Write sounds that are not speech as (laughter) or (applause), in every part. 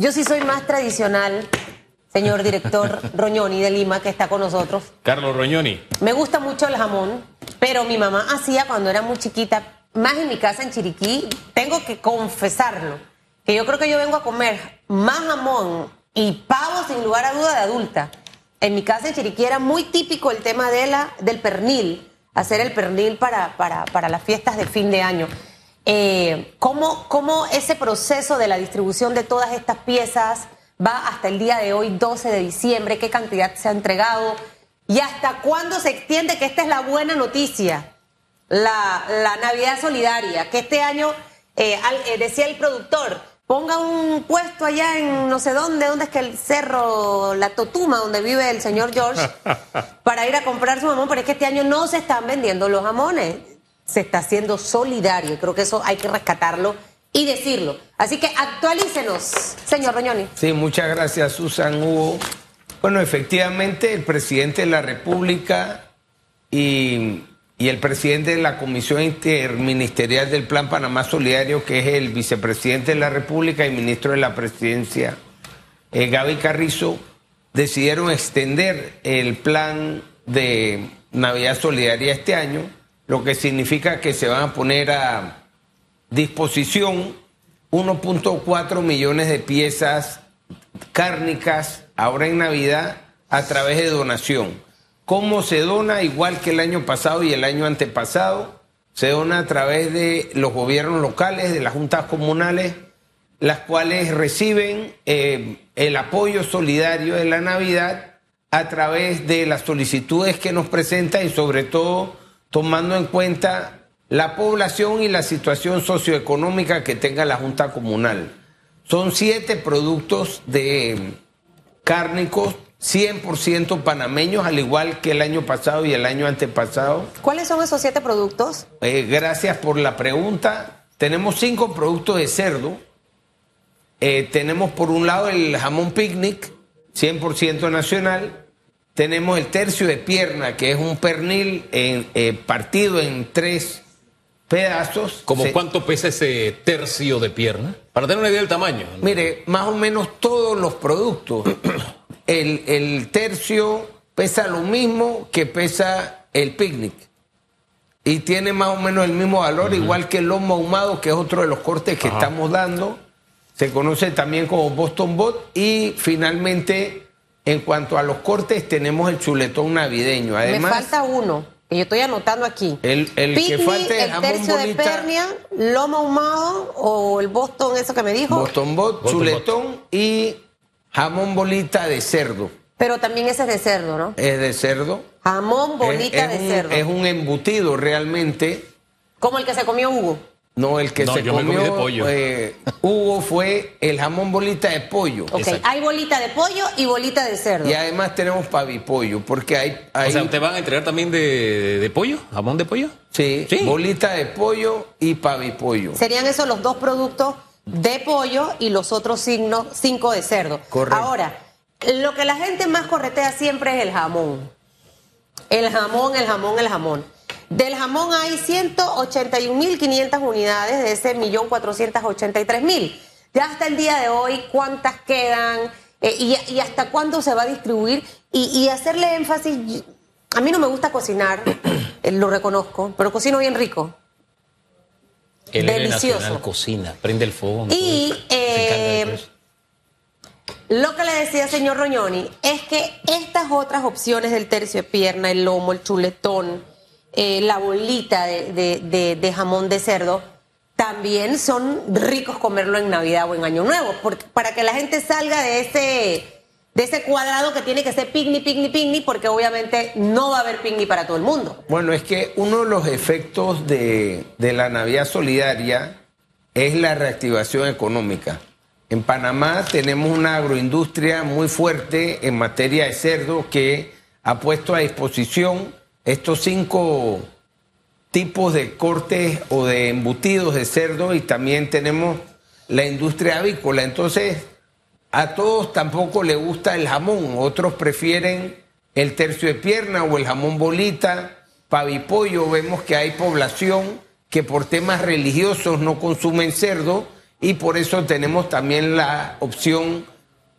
Yo sí soy más tradicional, señor director (laughs) Roñoni de Lima, que está con nosotros. Carlos Roñoni. Me gusta mucho el jamón, pero mi mamá hacía cuando era muy chiquita, más en mi casa en Chiriquí, tengo que confesarlo, que yo creo que yo vengo a comer más jamón y pavo sin lugar a duda de adulta. En mi casa en Chiriquí era muy típico el tema de la, del pernil, hacer el pernil para, para, para las fiestas de fin de año. Eh, ¿cómo, ¿Cómo ese proceso de la distribución de todas estas piezas va hasta el día de hoy, 12 de diciembre? ¿Qué cantidad se ha entregado? ¿Y hasta cuándo se extiende? Que esta es la buena noticia, la, la Navidad Solidaria, que este año, eh, al- eh, decía el productor, ponga un puesto allá en no sé dónde, dónde es que el cerro, la Totuma, donde vive el señor George, (laughs) para ir a comprar su jamón, pero es que este año no se están vendiendo los jamones, se está haciendo solidario, creo que eso hay que rescatarlo y decirlo. Así que actualícenos, señor Roñoni. Sí, muchas gracias, Susan Hugo. Bueno, efectivamente, el presidente de la República y, y el presidente de la Comisión Interministerial del Plan Panamá Solidario, que es el vicepresidente de la República y ministro de la Presidencia, eh, Gaby Carrizo, decidieron extender el plan de Navidad Solidaria este año, lo que significa que se van a poner a disposición 1.4 millones de piezas cárnicas ahora en Navidad a través de donación. ¿Cómo se dona? Igual que el año pasado y el año antepasado, se dona a través de los gobiernos locales, de las juntas comunales, las cuales reciben eh, el apoyo solidario de la Navidad a través de las solicitudes que nos presenta y sobre todo tomando en cuenta la población y la situación socioeconómica que tenga la Junta Comunal. Son siete productos de cárnicos 100% panameños, al igual que el año pasado y el año antepasado. ¿Cuáles son esos siete productos? Eh, gracias por la pregunta. Tenemos cinco productos de cerdo. Eh, tenemos por un lado el jamón picnic, 100% nacional. Tenemos el tercio de pierna, que es un pernil en- eh, partido en tres pedazos. ¿Cómo Se- cuánto pesa ese tercio de pierna? Para tener una idea del tamaño. ¿no? Mire, más o menos todos los productos. (clears throat) El, el tercio pesa lo mismo que pesa el picnic. Y tiene más o menos el mismo valor, igual que el lomo ahumado, que es otro de los cortes que estamos dando. Se conoce también como Boston Bot. Y finalmente, en cuanto a los cortes, tenemos el chuletón navideño. Además, Me falta uno, que yo estoy anotando aquí. El- el que falta es el tercio de pernia, lomo ahumado o el Boston, eso que me dijo. Boston Bot, Boston chuletón y jamón bolita de cerdo. Pero también ese es de cerdo, ¿no? Es de cerdo. Jamón bolita es, es de un, cerdo. es un embutido realmente. Como el que se comió Hugo. No, el que No, se yo me comí comió de pollo. eh, Hugo fue el jamón bolita de pollo. Ok, Exacto. hay bolita de pollo y bolita de cerdo. Y además tenemos pavipollo, porque hay, hay O sea, ¿te van a entregar también de, de pollo? ¿Jamón de pollo? sí, Sí. bolita de pollo y pavipollo. Serían esos los dos productos de pollo y los otros signos, cinco de cerdo. Correcto. Ahora, lo que la gente más corretea siempre es el jamón. El jamón, el jamón, el jamón. Del jamón hay 181.500 unidades de ese 1.483.000. Ya hasta el día de hoy, ¿cuántas quedan? Eh, y, y hasta cuándo se va a distribuir? Y, y hacerle énfasis, a mí no me gusta cocinar, (coughs) eh, lo reconozco, pero cocino bien rico. El Delicioso. cocina, prende el fuego. Y, eh. Lo que le decía señor Roñoni es que estas otras opciones del tercio de pierna, el lomo, el chuletón, eh, la bolita de, de- jamón de cerdo, también son ricos comerlo en Navidad o en Año Nuevo, porque, para que la gente salga de ese, de ese cuadrado que tiene que ser picnic, picnic, picnic, porque obviamente no va a haber picnic para todo el mundo. Bueno, es que uno de los efectos de, de la Navidad Solidaria es la reactivación económica. En Panamá tenemos una agroindustria muy fuerte en materia de cerdo que ha puesto a disposición estos cinco tipos de cortes o de embutidos de cerdo y también tenemos la industria avícola. Entonces, a todos tampoco le gusta el jamón, otros prefieren el tercio de pierna o el jamón bolita, pavipollo. Vemos que hay población que por temas religiosos no consumen cerdo y por eso tenemos también la opción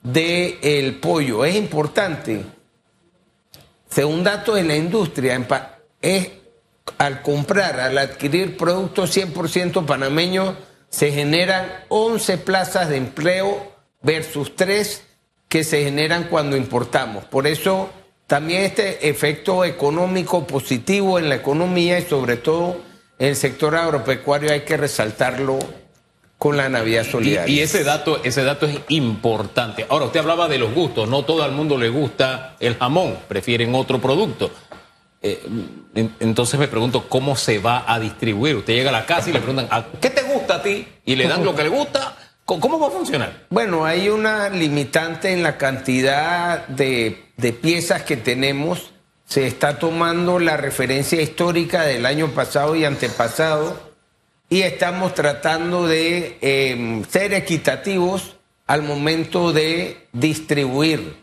del el pollo. Es importante, según datos de la industria, es al comprar, al adquirir productos 100% panameños, se generan 11 plazas de empleo versus 3 que se generan cuando importamos. Por eso también este efecto económico positivo en la economía y sobre todo en el sector agropecuario hay que resaltarlo con la Navidad Solidaria. Y, ese dato, ese dato es importante. Ahora, usted hablaba de los gustos, no todo el mundo le gusta el jamón, prefieren otro producto. Eh, entonces me pregunto cómo se va a distribuir. Usted llega a la casa y le preguntan, ¿qué te gusta a ti? Y le dan lo que le gusta. ¿Cómo va a funcionar? Bueno, hay una limitante en la cantidad de, piezas que tenemos. Se está tomando la referencia histórica del año pasado y antepasado y estamos tratando de em, ser equitativos al momento de distribuir.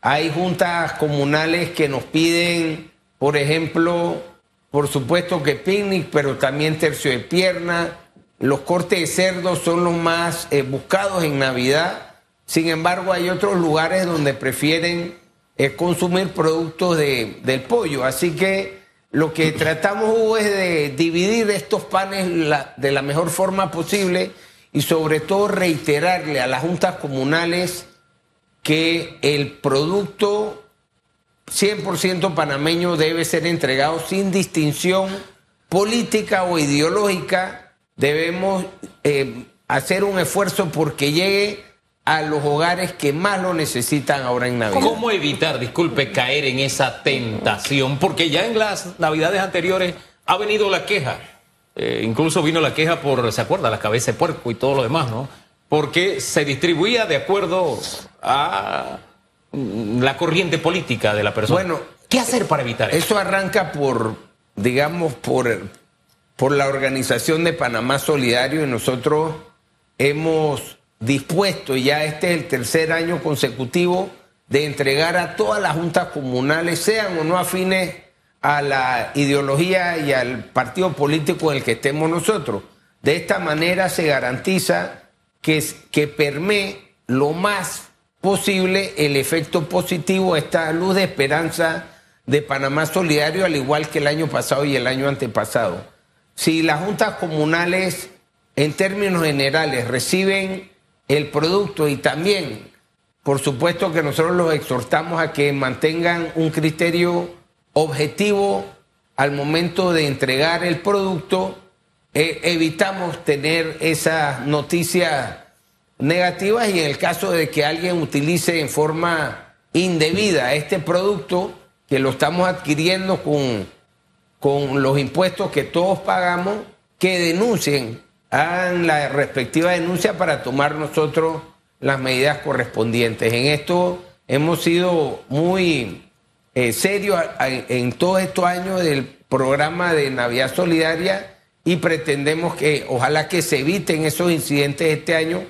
Hay juntas comunales que nos piden, por ejemplo, por supuesto que picnic, pero también tercio de pierna, los cortes de cerdo son los más eh, buscados en Navidad. Sin embargo, hay otros lugares donde prefieren eh, consumir productos de, del pollo. Así que lo que tratamos es de dividir estos panes de la mejor forma posible y sobre todo reiterarle a las juntas comunales que el producto 100% panameño debe ser entregado sin distinción política o ideológica. Debemos eh, hacer un esfuerzo porque llegue a los hogares que más lo necesitan ahora en Navidad. ¿Cómo evitar, disculpe, caer en esa tentación? Porque ya en las Navidades anteriores ha venido la queja. Eh, incluso vino la queja por, ¿se acuerda? La cabeza de puerco y todo lo demás, ¿no? Porque se distribuía de acuerdo a mm, la corriente política de la persona. Bueno, ¿qué hacer para evitar eso? Eso arranca por, digamos, por, por la organización de Panamá Solidario y nosotros hemos dispuesto, ya este es el tercer año consecutivo, de entregar a todas las juntas comunales, sean o no afines a la ideología y al partido político en el que estemos nosotros. De esta manera se garantiza que, que permee lo más posible el efecto positivo, esta luz de esperanza de Panamá Solidario, al igual que el año pasado y el año antepasado si las juntas comunales en términos generales reciben el producto y también, por supuesto que nosotros los exhortamos a que mantengan un criterio objetivo al momento de entregar el producto, eh, evitamos tener esas noticias negativas y en el caso de que alguien utilice en forma indebida este producto, que lo estamos adquiriendo con con los impuestos que todos pagamos, que denuncien, hagan la respectiva denuncia para tomar nosotros las medidas correspondientes. En esto hemos sido muy eh, serios en todos estos años del programa de Navidad Solidaria y pretendemos que ojalá que se eviten esos incidentes este año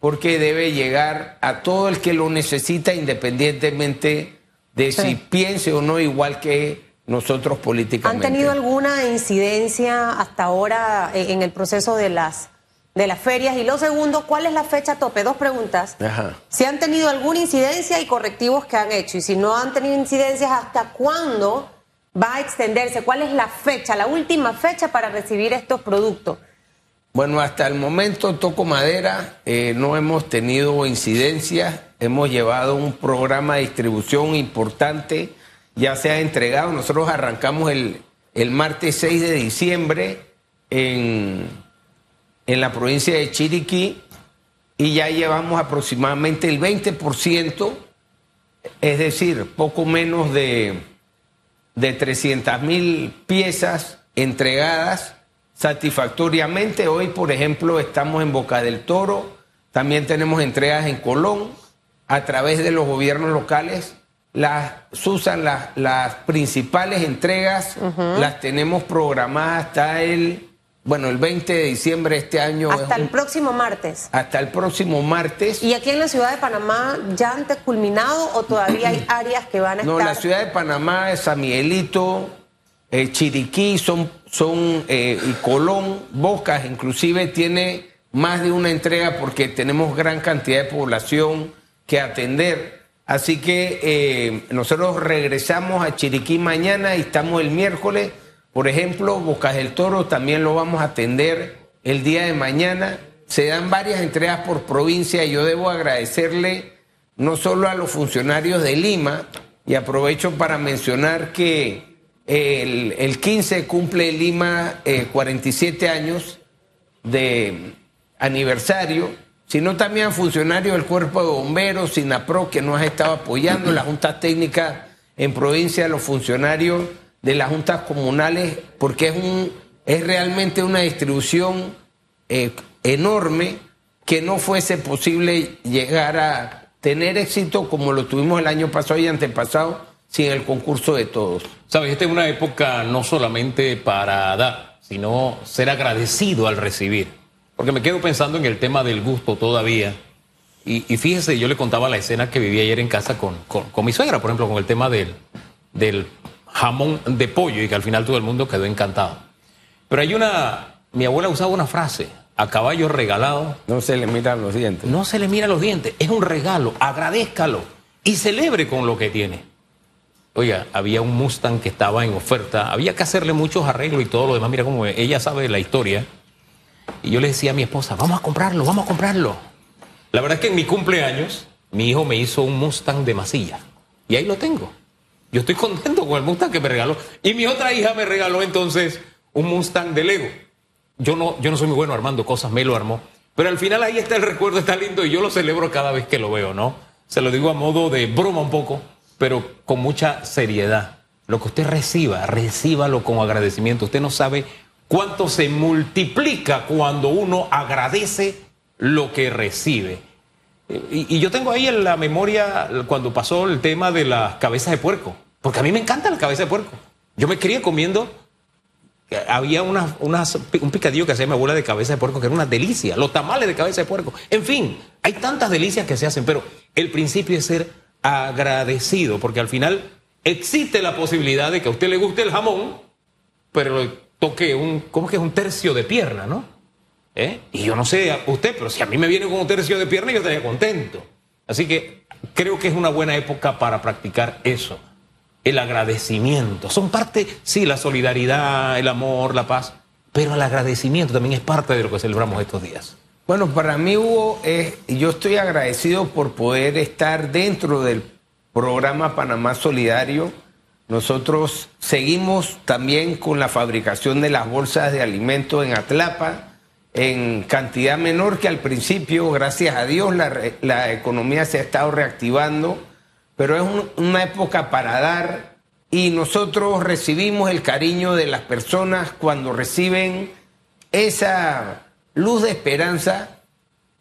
porque debe llegar a todo el que lo necesita independientemente de si piense o no igual que nosotros políticamente. ¿Han tenido alguna incidencia hasta ahora eh, en el proceso de las de las ferias? Y lo segundo, ¿cuál es la fecha tope? Dos preguntas. Si han tenido alguna incidencia y correctivos que han hecho. Y si no han tenido incidencias, ¿hasta cuándo va a extenderse? ¿Cuál es la fecha, la última fecha para recibir estos productos? Bueno, hasta el momento, toco madera, eh, no hemos tenido incidencias. Hemos llevado un programa de distribución importante ya se ha entregado. Nosotros arrancamos el, el martes 6 de diciembre en, en la provincia de Chiriquí y ya llevamos aproximadamente el 20%, es decir, poco menos de, de 300 mil piezas entregadas satisfactoriamente. Hoy, por ejemplo, estamos en Boca del Toro, también tenemos entregas en Colón a través de los gobiernos locales las usan las, las principales entregas, las tenemos programadas hasta el, bueno, el 20 de diciembre de este año. Hasta el próximo martes. Hasta el próximo martes. ¿Y aquí en la ciudad de Panamá ya han culminado o todavía hay (clears throat) áreas que van a estar? No, la ciudad de Panamá, San Miguelito, eh, Chiriquí, son, son eh, y Colón, Bocas, inclusive tiene más de una entrega porque tenemos gran cantidad de población que atender. Así que eh, nosotros regresamos a Chiriquí mañana y estamos el miércoles. Por ejemplo, Bocas del Toro también lo vamos a atender el día de mañana. Se dan varias entregas por provincia y yo debo agradecerle no solo a los funcionarios de Lima, y aprovecho para mencionar que el, el 15 cumple Lima 47 eh, años de aniversario, sino también a funcionarios del Cuerpo de Bomberos, SINAPRO, que nos ha estado apoyando, la Junta Técnica en provincia, los funcionarios de las juntas comunales, porque es, un, es realmente una distribución eh, enorme que no fuese posible llegar a tener éxito como lo tuvimos el año pasado y antepasado sin el concurso de todos. Sabes, esta es una época no solamente para dar, sino ser agradecido al recibir. Porque me quedo pensando en el tema del gusto todavía. Y, fíjese, yo le contaba la escena que viví ayer en casa con, con, mi suegra, por ejemplo, con el tema del, del jamón de pollo y que al final todo el mundo quedó encantado. Pero hay una, mi abuela usaba una frase, a caballo regalado. No se le miran los dientes. No se le miran los dientes, es un regalo, agradézcalo y celebre con lo que tiene. Oiga, había un Mustang que estaba en oferta, había que hacerle muchos arreglos y todo lo demás. Mira cómo ella sabe la historia. Y yo le decía a mi esposa, vamos a comprarlo, vamos a comprarlo. La verdad es que en mi cumpleaños, mi hijo me hizo un Mustang de masilla. Y ahí lo tengo. Yo estoy (laughs) contento con el Mustang que me regaló. Y mi otra hija me regaló entonces un Mustang de Lego. Yo no, yo no soy muy bueno armando cosas, me lo armó. Pero al final ahí está el recuerdo, está lindo y yo lo celebro cada vez que lo veo, ¿no? Se lo digo a modo de broma un poco, pero con mucha seriedad. Lo que usted reciba, recíbalo con agradecimiento. Usted no sabe cuánto se multiplica cuando uno agradece lo que recibe. Y, yo tengo ahí en la memoria cuando pasó el tema de las cabezas de puerco, porque a mí me encanta la cabeza de puerco. Yo me quería comiendo, había una, un picadillo que hacía mi abuela de cabeza de puerco, que era una delicia, los tamales de cabeza de puerco. En fin, hay tantas delicias que se hacen, pero el principio es ser agradecido, porque al final existe la posibilidad de que a usted le guste el jamón, pero toque un, ¿cómo que es un tercio de pierna, no? ¿Eh? Y yo no sé usted, pero si a mí me viene con un tercio de pierna, yo estaría contento. Así que creo que es una buena época para practicar eso, el agradecimiento. Son parte, sí, la solidaridad, el amor, la paz, pero el agradecimiento también es parte de lo que celebramos estos días. Bueno, para mí, Hugo, yo estoy agradecido por poder estar dentro del programa Panamá Solidario nosotros seguimos también con la fabricación de las bolsas de alimentos en Atlapa, en cantidad menor que al principio, gracias a Dios la, economía se ha estado reactivando, pero es una época para dar y nosotros recibimos el cariño de las personas cuando reciben esa luz de esperanza.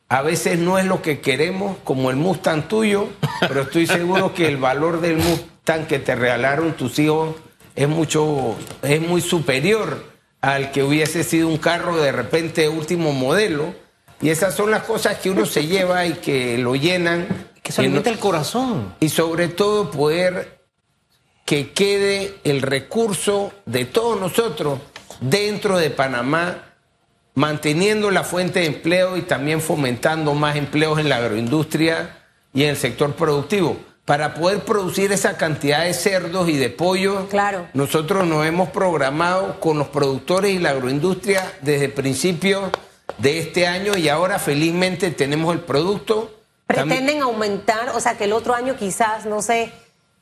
A veces no es lo que queremos, como el Mustang tuyo, pero estoy seguro que el valor del Mustang que te regalaron tus hijos es mucho, es muy superior al que hubiese sido un carro de repente último modelo. Y esas son las cosas que uno se lleva y que lo llenan. Que se alimenta el corazón. Y sobre todo poder que quede el recurso de todos nosotros dentro de Panamá, manteniendo la fuente de empleo y también fomentando más empleos en la agroindustria y en el sector productivo para poder producir esa cantidad de cerdos y de pollo. Claro. Nosotros nos hemos programado con los productores y la agroindustria desde principios de este año y ahora felizmente tenemos el producto. ¿Pretenden aumentar, o sea, que el otro año quizás, no sé,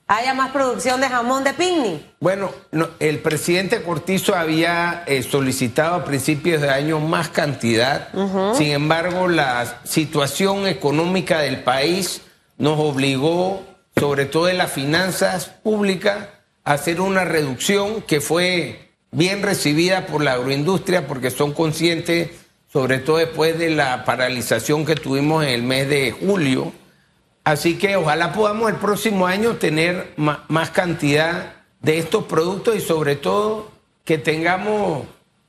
haya más producción de jamón de picnic? Bueno, el presidente Cortizo había eh, solicitado a principios de año más cantidad. Sin embargo, la situación económica del país nos obligó sobre todo en las finanzas públicas, hacer una reducción que fue bien recibida por la agroindustria porque son conscientes, sobre todo después de la paralización que tuvimos en el mes de julio. Así que ojalá podamos el próximo año tener más cantidad de estos productos y sobre todo que tengamos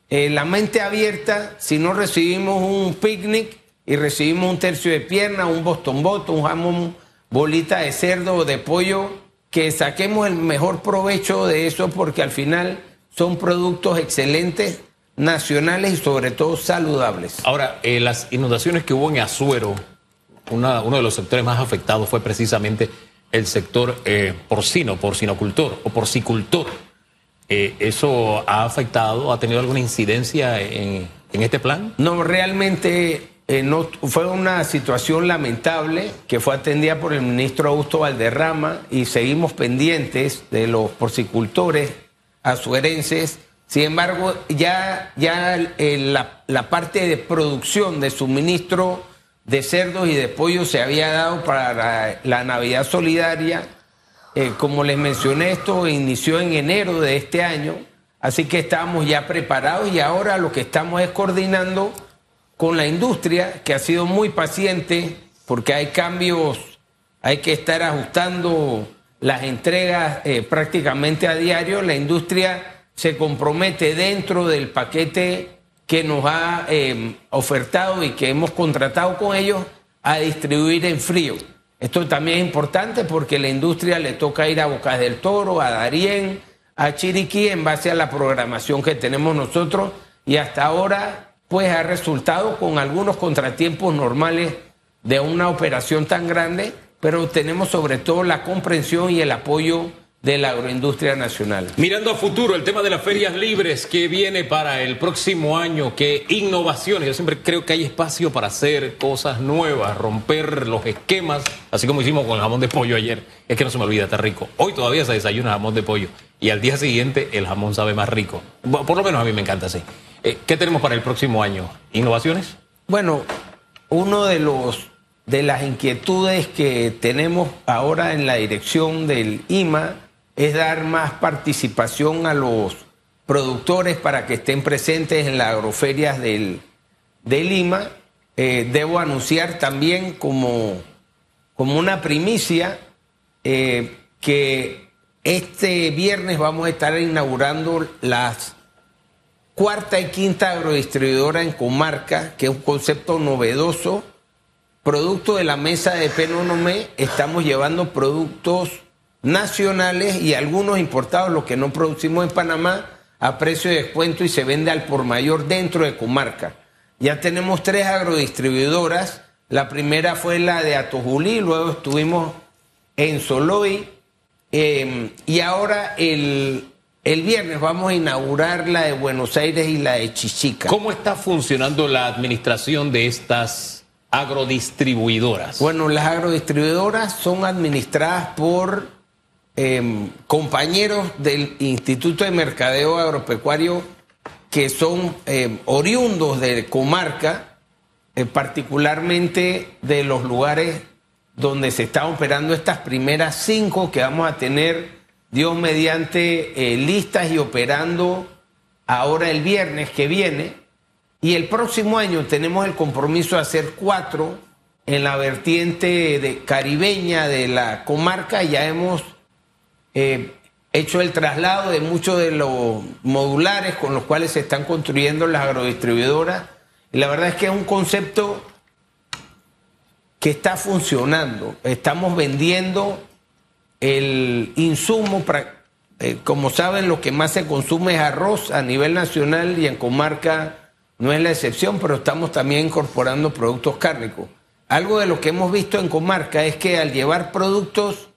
eh, la mente abierta si no recibimos un picnic y recibimos un tercio de pierna, un boston boto, un jamón bolita de cerdo o de pollo, que saquemos el mejor provecho de eso porque al final son productos excelentes nacionales y sobre todo saludables. Ahora, eh, las inundaciones que hubo en Azuero, una- uno de los sectores más afectados fue precisamente el sector eh, porcino, porcinocultor o porcicultor. Eh, ¿Eso ha afectado, ha tenido alguna incidencia en, en este plan? No, realmente eh, no, fue una situación lamentable que fue atendida por el ministro Augusto Valderrama y seguimos pendientes de los porcicultores azuerenses. Sin embargo, ya, ya la, la parte de producción de suministro de cerdos y de pollo se había dado para la, la Navidad Solidaria. Eh, como les mencioné, esto inició en enero de este año, así que estábamos ya preparados y ahora lo que estamos es coordinando con la industria, que ha sido muy paciente, porque hay cambios, hay que estar ajustando las entregas eh, prácticamente a diario. La industria se compromete dentro del paquete que nos ha eh, ofertado y que hemos contratado con ellos a distribuir en frío. Esto también es importante porque la industria le toca ir a Bocas del Toro, a Darién, a Chiriquí en base a la programación que tenemos nosotros y hasta ahora pues ha resultado con algunos contratiempos normales de una operación tan grande, pero tenemos sobre todo la comprensión y el apoyo de la agroindustria nacional. Mirando a futuro, el tema de las ferias libres que viene para el próximo año, qué innovaciones. Yo siempre creo que hay espacio para hacer cosas nuevas, romper los esquemas, así como hicimos con el jamón de pollo ayer. Es que no se me olvida, está rico. Hoy todavía se desayuna jamón de pollo y al día siguiente el jamón sabe más rico. Por lo menos a mí me encanta así. Eh, ¿Qué tenemos para el próximo año? ¿Innovaciones? Bueno, uno de los de las inquietudes que tenemos ahora en la dirección del IMA es dar más participación a los productores para que estén presentes en las agroferias del, del Lima. Eh, debo anunciar también como, como una primicia eh, que este viernes vamos a estar inaugurando las cuarta y quinta agrodistribuidora en comarca, que es un concepto novedoso. Producto de la mesa de Penonomé, estamos llevando productos nacionales y algunos importados, los que no producimos en Panamá, a precio de descuento y se vende al por mayor dentro de comarca. Ya tenemos tres agrodistribuidoras. La primera fue la de Atojulí, luego estuvimos en Soloy eh, y ahora el, el viernes vamos a inaugurar la de Buenos Aires y la de Chichica. ¿Cómo está funcionando la administración de estas agrodistribuidoras? Bueno, las agrodistribuidoras son administradas por eh, compañeros del Instituto de Mercadeo Agropecuario que son eh, oriundos de comarca, eh, particularmente de los lugares donde se están operando estas primeras cinco que vamos a tener, Dios mediante, eh, listas y operando ahora el viernes que viene. Y el próximo año tenemos el compromiso de hacer cuatro en la vertiente de caribeña de la comarca. Ya hemos eh, hecho el traslado de muchos de los modulares con los cuales se están construyendo las agrodistribuidoras. Y la verdad es que es un concepto que está funcionando. Estamos vendiendo el insumo, eh, como saben, lo que más se consume es arroz a nivel nacional y en comarca no es la excepción, pero estamos también incorporando productos cárnicos. Algo de lo que hemos visto en comarca es que al llevar productos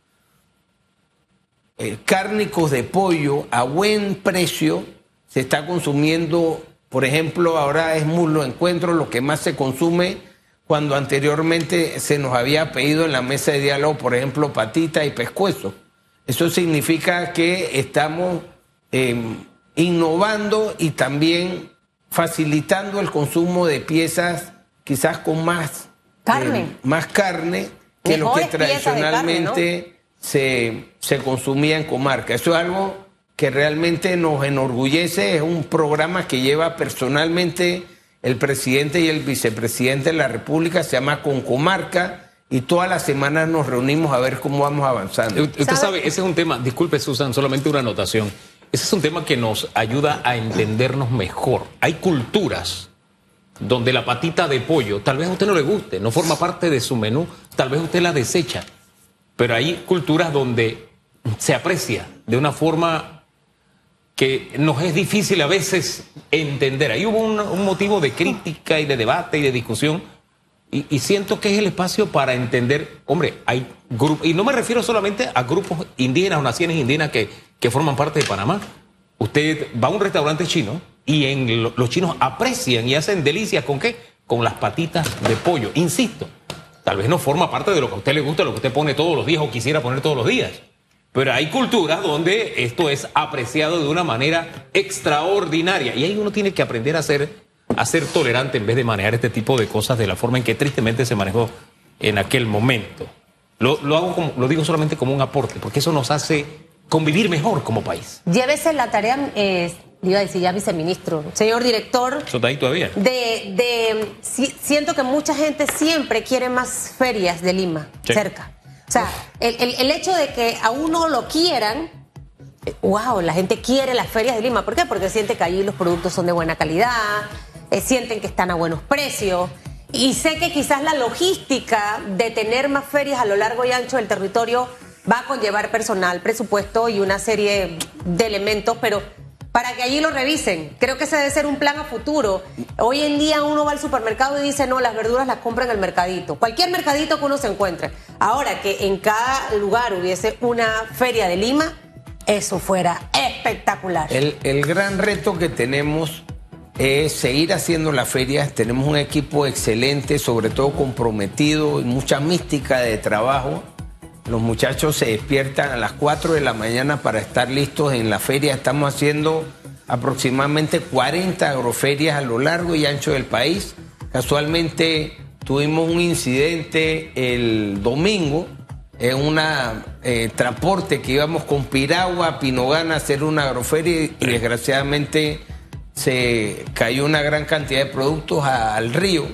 eh, cárnicos de pollo a buen precio, se está consumiendo, por ejemplo, ahora es muslo encuentro, lo que más se consume cuando anteriormente se nos había pedido en la mesa de diálogo, por ejemplo, patita y pescuezo. Eso significa que estamos eh, innovando y también facilitando el consumo de piezas quizás con más Carne. eh, más carne que lo que carne, tradicionalmente se, se consumía en comarca. Eso es algo que realmente nos enorgullece, es un programa que lleva personalmente el presidente y el vicepresidente de la República, se llama Concomarca, y todas las semanas nos reunimos a ver cómo vamos avanzando. U- Usted ¿Sabe? sabe, ese es un tema, disculpe Susan, solamente una anotación. Ese es un tema que nos ayuda a entendernos mejor. Hay culturas donde la patita de pollo, tal vez a usted no le guste, no forma parte de su menú, tal vez usted la desecha, pero hay culturas donde se aprecia de una forma que nos es difícil a veces entender. Ahí hubo un, motivo de crítica y de debate y de discusión. Y, y, siento que es el espacio para entender, hombre, hay grupos, y no me refiero solamente a grupos indígenas o naciones indígenas que, que forman parte de Panamá. Usted va a un restaurante chino y en lo, los chinos aprecian y hacen delicias con qué? Con las patitas de pollo. Insisto, tal vez no forma parte de lo que a usted le gusta, lo que usted pone todos los días o quisiera poner todos los días. Pero hay culturas donde esto es apreciado de una manera extraordinaria y ahí uno tiene que aprender a ser, a ser tolerante en vez de manejar este tipo de cosas de la forma en que tristemente se manejó en aquel momento. Lo, lo hago como, lo digo solamente como un aporte, porque eso nos hace convivir mejor como país. Llévese la tarea, eh, iba a decir ya viceministro, señor director. ¿Eso está ahí todavía? De, de si, siento que mucha gente siempre quiere más ferias de Lima, Sí. cerca. O sea, el, el- hecho de que a uno lo quieran, eh, wow, la gente quiere las ferias de Lima. ¿Por qué? Porque siente que allí los productos son de buena calidad, eh, sienten que están a buenos precios. Y sé que quizás la logística de tener más ferias a lo largo y ancho del territorio va a conllevar personal, presupuesto y una serie de elementos, pero para que allí lo revisen. Creo que ese debe ser un plan a futuro. Hoy en día uno va al supermercado y dice, no, las verduras las compra en el mercadito. Cualquier mercadito que uno se encuentre. Ahora que en cada lugar hubiese una feria de Lima, eso fuera espectacular. El, el gran reto que tenemos es seguir haciendo las ferias. Tenemos un equipo excelente, sobre todo comprometido mucha mística de trabajo. Los muchachos se despiertan a las 4 de la mañana para estar listos en la feria. Estamos haciendo aproximadamente 40 agroferias a lo largo y ancho del país. Casualmente tuvimos un incidente el domingo en un transporte que íbamos con Piragua a Pinogana a hacer una agroferia y, desgraciadamente se cayó una gran cantidad de productos al río.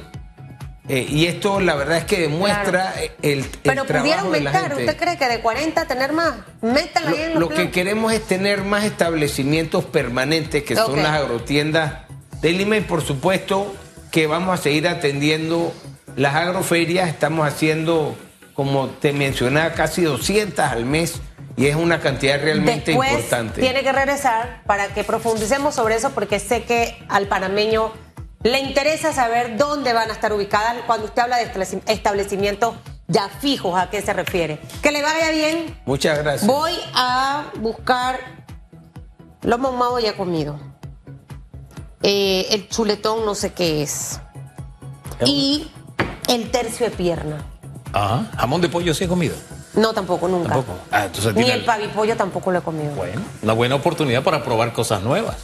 Eh, y esto la verdad es que demuestra Claro. el, el Pero pudiera trabajo de la aumentar. gente. ¿Usted cree que de 40 tener más? Métanla ahí en Lo, los lo que queremos es tener más establecimientos permanentes que son las agrotiendas de Lima y por supuesto que vamos a seguir atendiendo las agroferias. Estamos haciendo, como te mencionaba, casi 200 al mes y es una cantidad realmente Después importante. tiene que regresar para que profundicemos sobre eso porque sé que al panameño le interesa saber dónde van a estar ubicadas cuando usted habla de estableci- establecimientos ya fijos, ¿a qué se refiere? Que le vaya bien. Muchas gracias. Voy a buscar lomo ahumado ya comido. Eh, el chuletón no sé qué es. Y el tercio de pierna. Ajá. Jamón de pollo sí he comido. No, tampoco, nunca. Tampoco. Ah, entonces Ni el pavipollo tampoco lo he comido. Bueno, una buena oportunidad para probar cosas nuevas.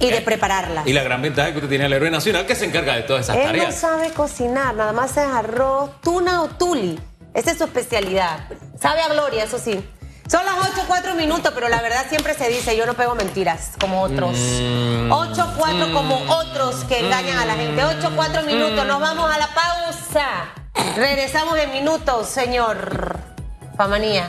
Y de prepararlas. Y la gran ventaja es que usted tiene al héroe nacional que se encarga de todas esas Él no tareas. sabe cocinar, nada más es arroz, tuna o tuli. Esa es su especialidad. Sabe a gloria, eso sí. Son las 8, 4 minutos, pero la verdad siempre se dice, yo no pego mentiras como otros. Mm. 8, 4 como otros que engañan a la gente. 8, 4 minutos, nos vamos a la pausa. Regresamos en minutos, señor Famanía.